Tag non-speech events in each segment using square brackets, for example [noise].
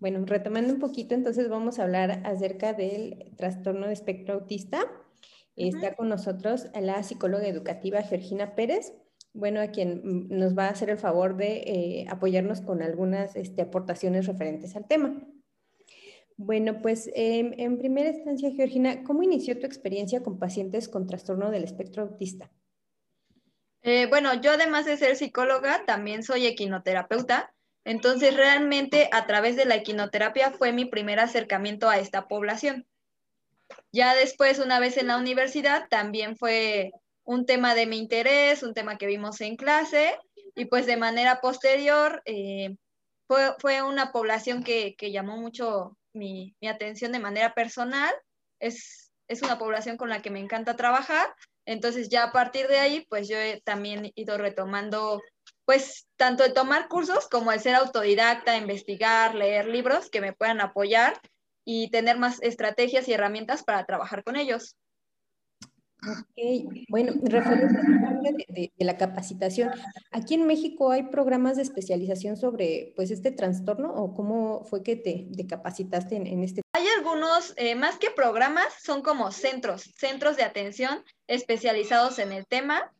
Bueno, retomando un poquito, entonces vamos a hablar acerca del trastorno de espectro autista. Está con nosotros la psicóloga educativa Georgina Pérez, bueno, a quien nos va a hacer el favor de eh, apoyarnos con algunas este, aportaciones referentes al tema. Bueno, pues em, en primera instancia, Georgina, ¿cómo inició tu experiencia con pacientes con trastorno del espectro autista? Eh, bueno, yo además de ser psicóloga, también soy equinoterapeuta. Entonces, realmente a través de la equinoterapia fue mi primer acercamiento a esta población. Ya después, una vez en la universidad, también fue un tema de mi interés, un tema que vimos en clase, y pues de manera posterior eh, fue, una población que, llamó mucho mi, atención de manera personal. Es, es una población con la que me encanta trabajar entonces ya a partir de ahí, pues yo he también ido retomando, pues tanto el tomar cursos como el ser autodidacta, investigar, leer libros que me puedan apoyar y tener más estrategias y herramientas para trabajar con ellos. Ok, bueno, referente a de, de, la capacitación, ¿aquí en México hay programas de especialización sobre pues este trastorno o cómo fue que te, capacitaste en, en, este? Hay algunos, eh, más que programas, son como centros, centros de atención especializados en el tema.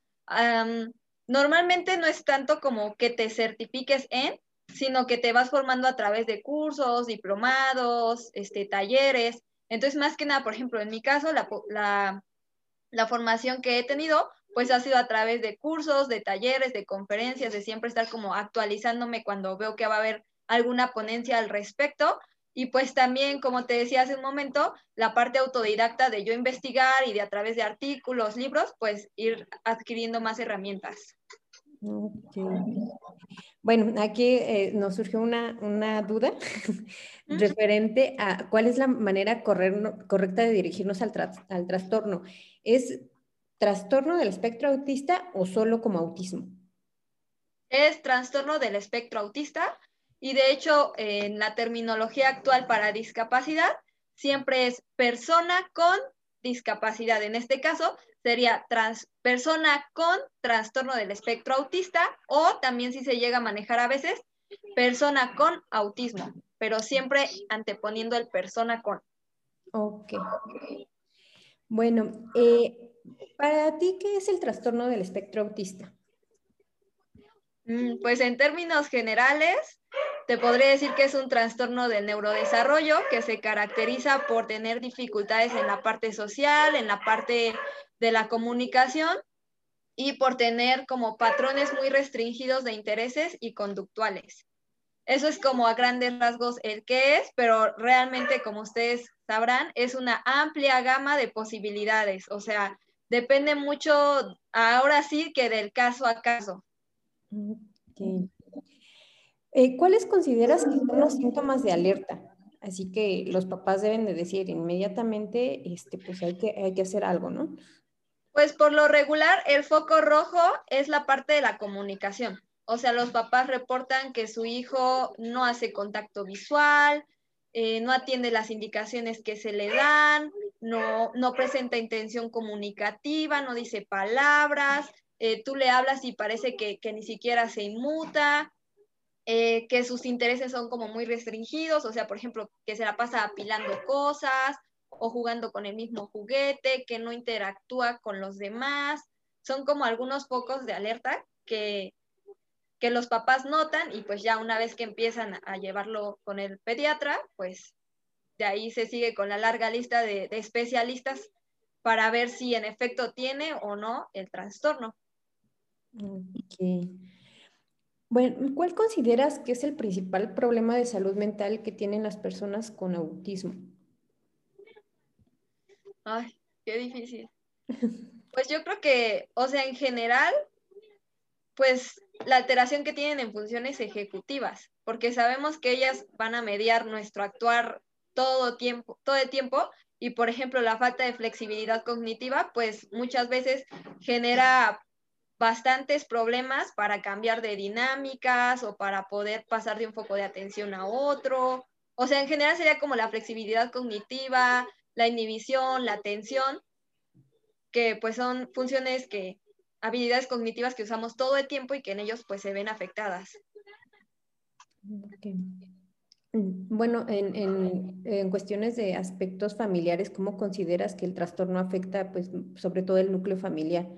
Normalmente no es tanto como que te certifiques en, sino que te vas formando a través de cursos, diplomados, este, talleres. Entonces, más que nada, por ejemplo, en mi caso, la, la formación que he tenido, pues ha sido a través de cursos, de talleres, de conferencias, de siempre estar como actualizándome cuando veo que va a haber alguna ponencia al respecto. Y pues también, como te decía hace un momento, la parte autodidacta de yo investigar y de a través de artículos, libros, pues ir adquiriendo más herramientas. Bueno, aquí eh, nos surgió una, duda [laughs] referente a cuál es la manera correcta de dirigirnos al, al trastorno. ¿Es trastorno del espectro autista o solo como autismo? Es trastorno del espectro autista y de hecho en la terminología actual para discapacidad siempre es persona con discapacidad. En este caso sería trans, persona con trastorno del espectro autista o también si se llega a manejar a veces persona con autismo, pero siempre anteponiendo el persona con. Ok. Bueno, eh, para ti, ¿qué es el trastorno del espectro autista? Mm, pues en términos generales, te podría decir que es un trastorno del neurodesarrollo que se caracteriza por tener dificultades en la parte social, en la parte de la comunicación y por tener como patrones muy restringidos de intereses y conductuales. Eso es como a grandes rasgos el que es, pero realmente, como ustedes sabrán, es una amplia gama de posibilidades. O sea, depende mucho, ahora sí, que del caso a caso. Eh, ¿Cuáles consideras que son los síntomas de alerta? Así que los papás deben de decir inmediatamente, este, pues hay que, hay que hacer algo, ¿no? Pues por lo regular, el foco rojo es la parte de la comunicación. O sea, los papás reportan que su hijo no hace contacto visual, eh, no atiende las indicaciones que se le dan, no, no presenta intención comunicativa, no dice palabras, eh, tú le hablas y parece que, ni siquiera se inmuta, eh, que sus intereses son como muy restringidos, o sea, por ejemplo, que se la pasa apilando cosas o jugando con el mismo juguete, que no interactúa con los demás. Son como algunos pocos de alerta que, que los papás notan y pues ya una vez que empiezan a llevarlo con el pediatra, pues de ahí se sigue con la larga lista de, especialistas para ver si en efecto tiene o no el trastorno. Bueno, ¿cuál consideras que es el principal problema de salud mental que tienen las personas con autismo? Ay, qué difícil. Pues yo creo que, o sea, en general, pues la alteración que tienen en funciones ejecutivas, porque sabemos que ellas van a mediar nuestro actuar todo tiempo, todo el tiempo, y por ejemplo la falta de flexibilidad cognitiva, pues muchas veces genera bastantes problemas para cambiar de dinámicas o para poder pasar de un foco de atención a otro. O sea, en general sería como la flexibilidad cognitiva, la inhibición, la atención, que pues son funciones que habilidades cognitivas que usamos todo el tiempo y que en ellos pues se ven afectadas. Mm, bueno, en, en, en, cuestiones de aspectos familiares, ¿cómo consideras que el trastorno afecta, pues, sobre todo el núcleo familiar?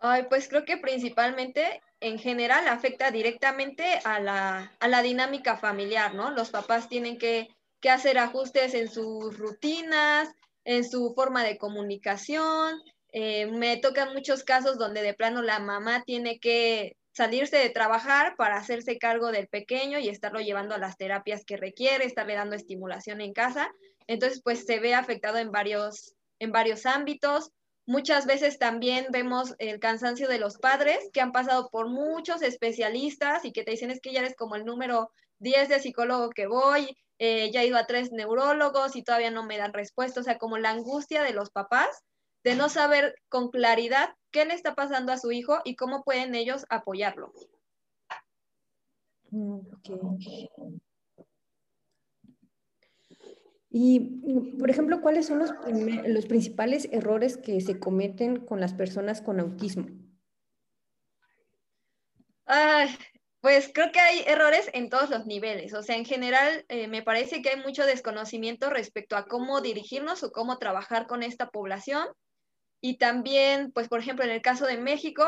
Ay, pues creo que principalmente, en general, afecta directamente a la, a la dinámica familiar, ¿no? Los papás tienen que, que hacer ajustes en sus rutinas, en su forma de comunicación. Eh, me tocan muchos casos donde de plano la mamá tiene que salirse de trabajar para hacerse cargo del pequeño y estarlo llevando a las terapias que requiere, estarle dando estimulación en casa. Entonces, pues se ve afectado en varios, en varios ámbitos. Muchas veces también vemos el cansancio de los padres que han pasado por muchos especialistas y que te dicen es que ya eres como el número 10 de psicólogo que voy, eh, ya he ido a tres neurólogos y todavía no me dan respuesta. O sea, como la angustia de los papás de no saber con claridad qué le está pasando a su hijo y cómo pueden ellos apoyarlo. Mm, y, por ejemplo, ¿cuáles son los, principales errores que se cometen con las personas con autismo? pues creo que hay errores en todos los niveles. O sea, en general eh, me parece que hay mucho desconocimiento respecto a cómo dirigirnos o cómo trabajar con esta población. Y también, pues por ejemplo, en el caso de México,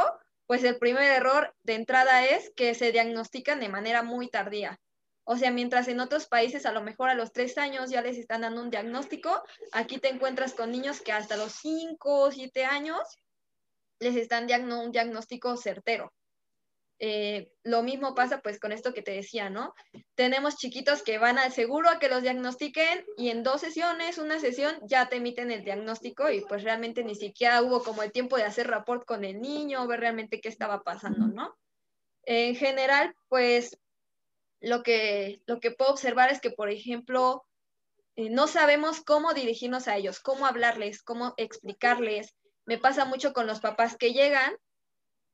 pues el primer error de entrada es que se diagnostican de manera muy tardía. O sea, mientras en otros países a lo mejor a los tres años ya les están dando un diagnóstico, aquí te encuentras con niños que hasta los cinco o siete años les están dando un diagnóstico certero. Eh, lo mismo pasa pues con esto que te decía, ¿no? Tenemos chiquitos que van al seguro a que los diagnostiquen y en dos sesiones, una sesión, ya te emiten el diagnóstico y pues realmente ni siquiera hubo como el tiempo de hacer rapport con el niño, ver realmente qué estaba pasando, ¿no? En general, pues lo que, lo que puedo observar es que, por ejemplo, eh, no sabemos cómo dirigirnos a ellos, cómo hablarles, cómo explicarles. Me pasa mucho con los papás que llegan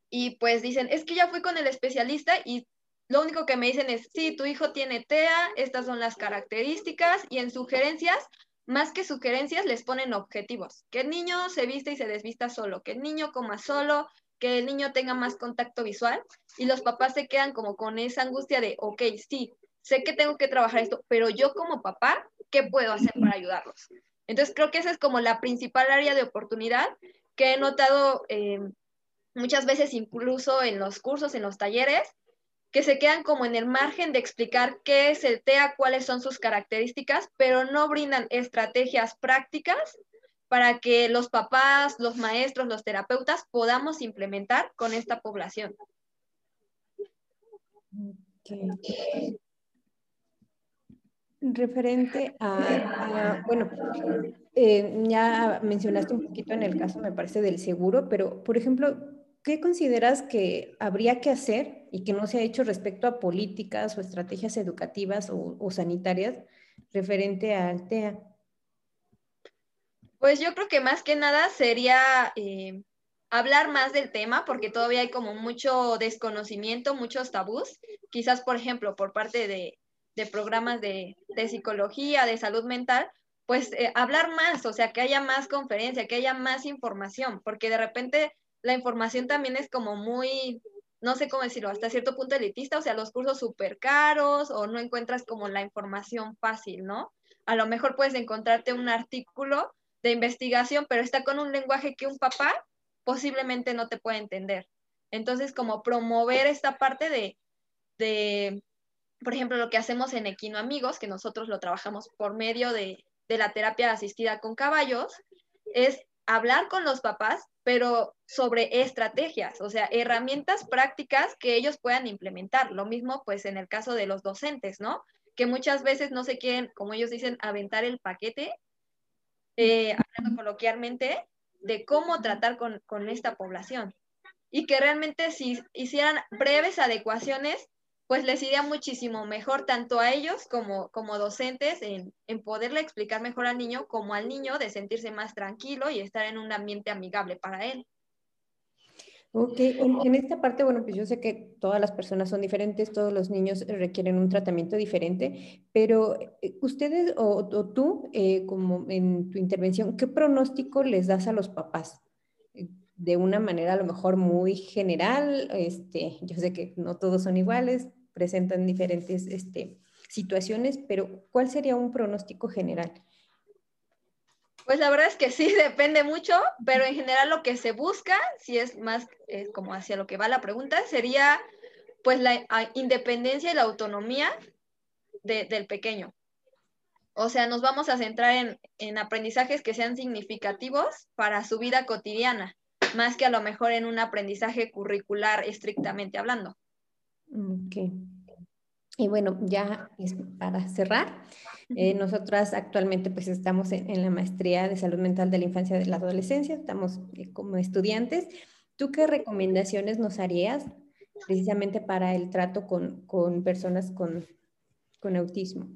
y pues dicen, es que ya fui con el especialista y lo único que me dicen es, sí, tu hijo tiene TEA, estas son las características y en sugerencias, más que sugerencias, les ponen objetivos, que el niño se viste y se desvista solo, que el niño coma solo, que el niño tenga más contacto visual y los papás se quedan como con esa angustia de, ok, sí, sé que tengo que trabajar esto, pero yo como papá, ¿qué puedo hacer para ayudarlos? Entonces creo que esa es como la principal área de oportunidad que he notado eh, muchas veces incluso en los cursos, en los talleres, que se quedan como en el margen de explicar qué es el TEA, cuáles son sus características, pero no brindan estrategias prácticas para que los papás, los maestros, los terapeutas podamos implementar con esta población. Referente a, bueno, eh, ya mencionaste un poquito en el caso, me parece, del seguro, pero, por ejemplo, ¿qué consideras que habría que hacer y que no se ha hecho respecto a políticas o estrategias educativas o, sanitarias referente al TEA? Pues yo creo que más que nada sería eh, hablar más del tema, porque todavía hay como mucho desconocimiento, muchos tabús. Quizás, por ejemplo, por parte de, programas de, psicología, de salud mental, pues eh, hablar más, o sea, que haya más conferencia, que haya más información, porque de repente la información también es como muy, no sé cómo decirlo, hasta cierto punto elitista, o sea, los cursos súper caros o no encuentras como la información fácil, ¿no? A lo mejor puedes encontrarte un artículo de investigación, pero está con un lenguaje que un papá posiblemente no te puede entender. Entonces, como promover esta parte de, de por ejemplo, lo que hacemos en Equino Amigos, que nosotros lo trabajamos por medio de, de la terapia asistida con caballos, es hablar con los papás, pero sobre estrategias, o sea, herramientas prácticas que ellos puedan implementar. Lo mismo, pues, en el caso de los docentes, ¿no? Que muchas veces no se quieren, como ellos dicen, aventar el paquete, eh, hablando coloquialmente, de cómo tratar con, con esta población. Y que realmente si hicieran breves adecuaciones, pues les iría muchísimo mejor tanto a ellos como, como docentes en, en, poderle explicar mejor al niño como al niño de sentirse más tranquilo y estar en un ambiente amigable para él. Ok, en, esta parte, bueno, pues yo sé que todas las personas son diferentes, todos los niños requieren un tratamiento diferente, pero eh, ustedes o, tú, eh, como en tu intervención, ¿qué pronóstico les das a los papás? de una manera a lo mejor muy general, este, yo sé que no todos son iguales, presentan diferentes este, situaciones, pero ¿cuál sería un pronóstico general? Pues la verdad es que sí, [laughs] depende mucho, pero en general lo que se busca, si es más como hacia lo que va la pregunta, sería pues la independencia y la autonomía del pequeño. O sea, nos vamos a centrar en, aprendizajes que sean significativos para su vida cotidiana, más que a lo mejor en un aprendizaje curricular estrictamente hablando. Ok. Y bueno, ya para cerrar, eh, nosotras actualmente pues estamos en, la maestría de salud mental de la infancia y de la adolescencia, estamos eh, como estudiantes. ¿Tú qué recomendaciones nos harías precisamente para el trato con, personas con, autismo?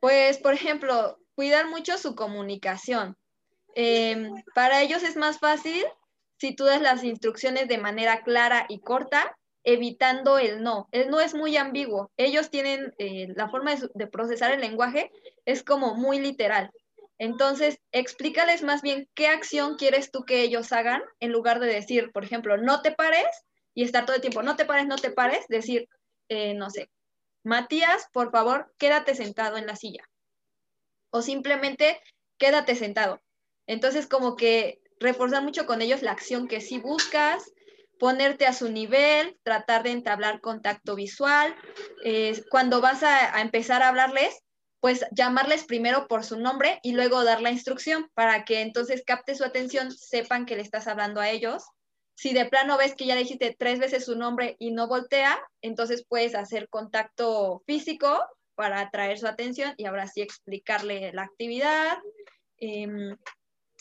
Pues, por ejemplo, cuidar mucho su comunicación. Em, para ellos es más fácil si tú das las instrucciones de manera clara y corta, evitando el no. El no es muy ambiguo. Ellos tienen eh, la forma de, procesar el lenguaje, es como muy literal. Entonces, explícales más bien qué acción quieres tú que ellos hagan en lugar de decir, por ejemplo, no te pares y estar todo el tiempo, no te pares, no te pares, decir, eh, no sé, Matías, por favor, quédate sentado en la silla. O simplemente, quédate sentado. Entonces, como que reforzar mucho con ellos la acción que sí buscas, ponerte a su nivel, tratar de entablar contacto visual. Eh, cuando vas a, empezar a hablarles, pues llamarles primero por su nombre y luego dar la instrucción para que entonces capte su atención, sepan que le estás hablando a ellos si de plano ves que ya le dijiste tres veces su nombre y no voltea, entonces puedes hacer contacto físico para atraer su atención y ahora sí explicarle la actividad. Em,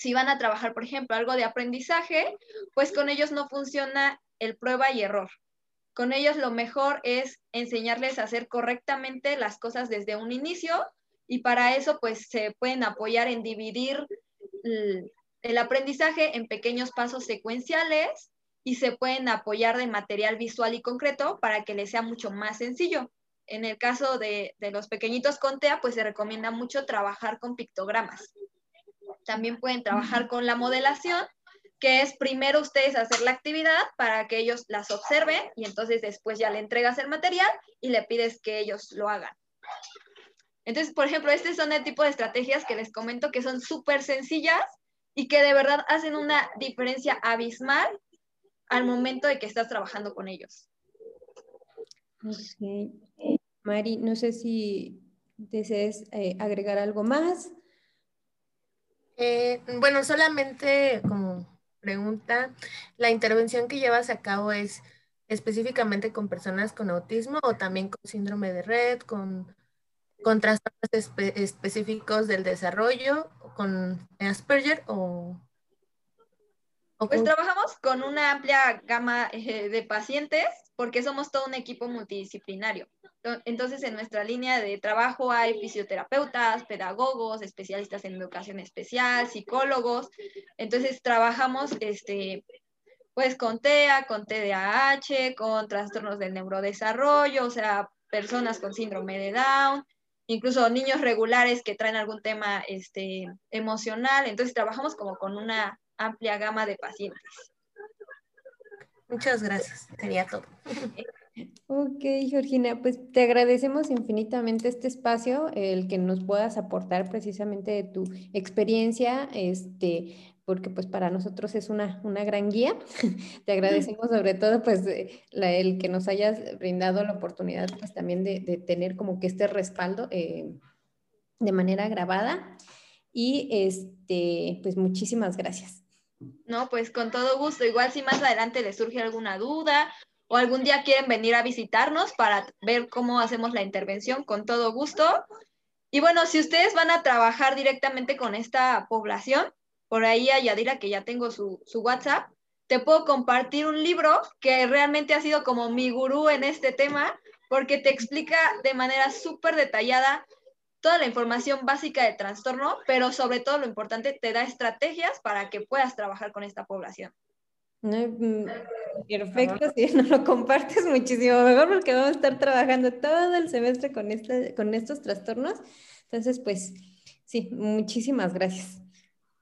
si van a trabajar, por ejemplo, algo de aprendizaje, pues con ellos no funciona el prueba y error. Con ellos lo mejor es enseñarles a hacer correctamente las cosas desde un inicio y para eso pues se pueden apoyar en dividir el aprendizaje en pequeños pasos secuenciales y se pueden apoyar de material visual y concreto para que les sea mucho más sencillo. En el caso de, los pequeñitos con TEA, pues se recomienda mucho trabajar con pictogramas. También pueden trabajar con la modelación, que es primero ustedes hacer la actividad para que ellos las observen y entonces después ya le entregas el material y le pides que ellos lo hagan. Entonces, por ejemplo, este son el tipo de estrategias que les comento que son súper sencillas y que de verdad hacen una diferencia abismal al momento de que estás trabajando con ellos. Ok. Mari, no sé si desees eh, agregar algo más. Eh, bueno, solamente como pregunta, ¿la intervención que llevas a cabo es específicamente con personas con autismo o también con síndrome de red, con, con trastornos específicos del desarrollo con Asperger o, pues trabajamos con una amplia gama eh, de pacientes porque somos todo un equipo multidisciplinario. Entonces, en nuestra línea de trabajo hay fisioterapeutas, pedagogos, especialistas en educación especial, psicólogos. Entonces, trabajamos este, pues con TEA, con TDAH, con trastornos del neurodesarrollo, o sea, personas con síndrome de Down, incluso niños regulares que traen algún tema este, emocional. Entonces trabajamos como con una amplia gama de pacientes. Muchas gracias, sería todo. Ok, Georgina, pues te agradecemos infinitamente este espacio, el que nos puedas aportar precisamente de tu experiencia, este, porque pues para nosotros es una, una gran guía. [laughs] Te agradecemos sobre todo pues el que nos hayas brindado la oportunidad pues también de, tener como que este respaldo eh, de manera grabada y este pues muchísimas gracias. No, pues con todo gusto. Igual si más adelante les surge alguna duda o algún día quieren venir a visitarnos para ver cómo hacemos la intervención, con todo gusto. Y bueno, si ustedes van a trabajar directamente con esta población, por ahí a Yadira, que ya tengo su, WhatsApp, te puedo compartir un libro que realmente ha sido como mi gurú en este tema, porque te explica de manera súper detallada toda la información básica de trastorno, pero sobre todo lo importante, te da estrategias para que puedas trabajar con esta población. Mm, perfecto, si [laughs] no lo compartes muchísimo mejor porque vamos a estar trabajando todo el semestre con, este, con estos trastornos. Entonces, pues sí, muchísimas gracias.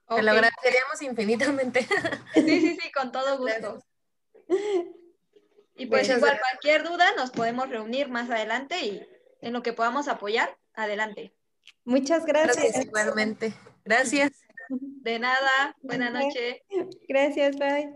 Te lo agradeceríamos infinitamente. Sí, sí, sí, con todo [laughs] gusto. Y pues igual cualquier duda nos podemos reunir más adelante y en lo que podamos apoyar, adelante. Muchas gracias. igualmente. Gracias. De nada. Buenas noches. Gracias, bye.